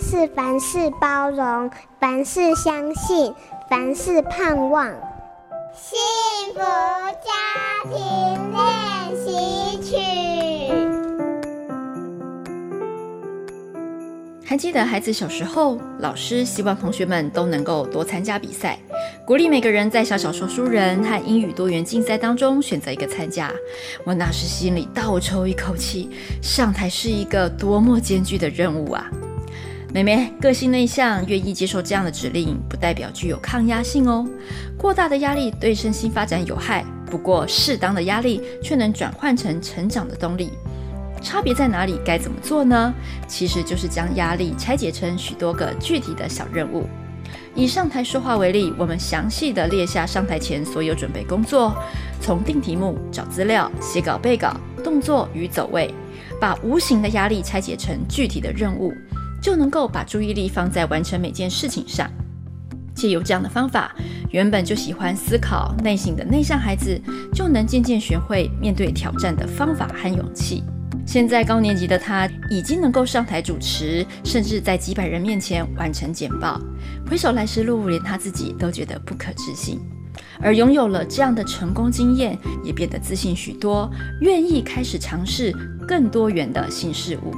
是凡事包容，凡事相信，凡事盼望。幸福家庭练习曲。还记得孩子小时候，老师希望同学们都能够多参加比赛，鼓励每个人在小小说书人和英语多元竞赛当中选择一个参加。我那时心里倒抽一口气，上台是一个多么艰巨的任务啊！妹妹个性内向，愿意接受这样的指令，不代表具有抗压性哦。过大的压力对身心发展有害，不过适当的压力却能转换成成长的动力。差别在哪里？该怎么做呢？其实就是将压力拆解成许多个具体的小任务。以上台说话为例，我们详细地列下上台前所有准备工作，从定题目、找资料、写稿、背稿、动作与走位，把无形的压力拆解成具体的任务，就能够把注意力放在完成每件事情上。借由这样的方法，原本就喜欢思考、内省的内向孩子，就能渐渐学会面对挑战的方法和勇气。现在高年级的他已经能够上台主持，甚至在几百人面前完成简报。回首来时路，连他自己都觉得不可置信。而拥有了这样的成功经验，也变得自信许多，愿意开始尝试更多元的新事物。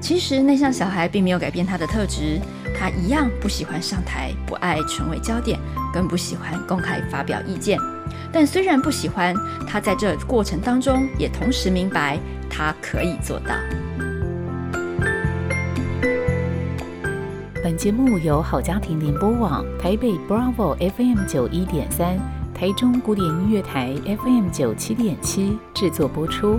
其实内向小孩并没有改变他的特质，他一样不喜欢上台，不爱成为焦点，更不喜欢公开发表意见。但虽然不喜欢，他在这过程当中也同时明白。他可以做到。本节目由好家庭联播网、台北 Bravo FM 九一点三、台中古典音乐台 FM 九七点七制作播出。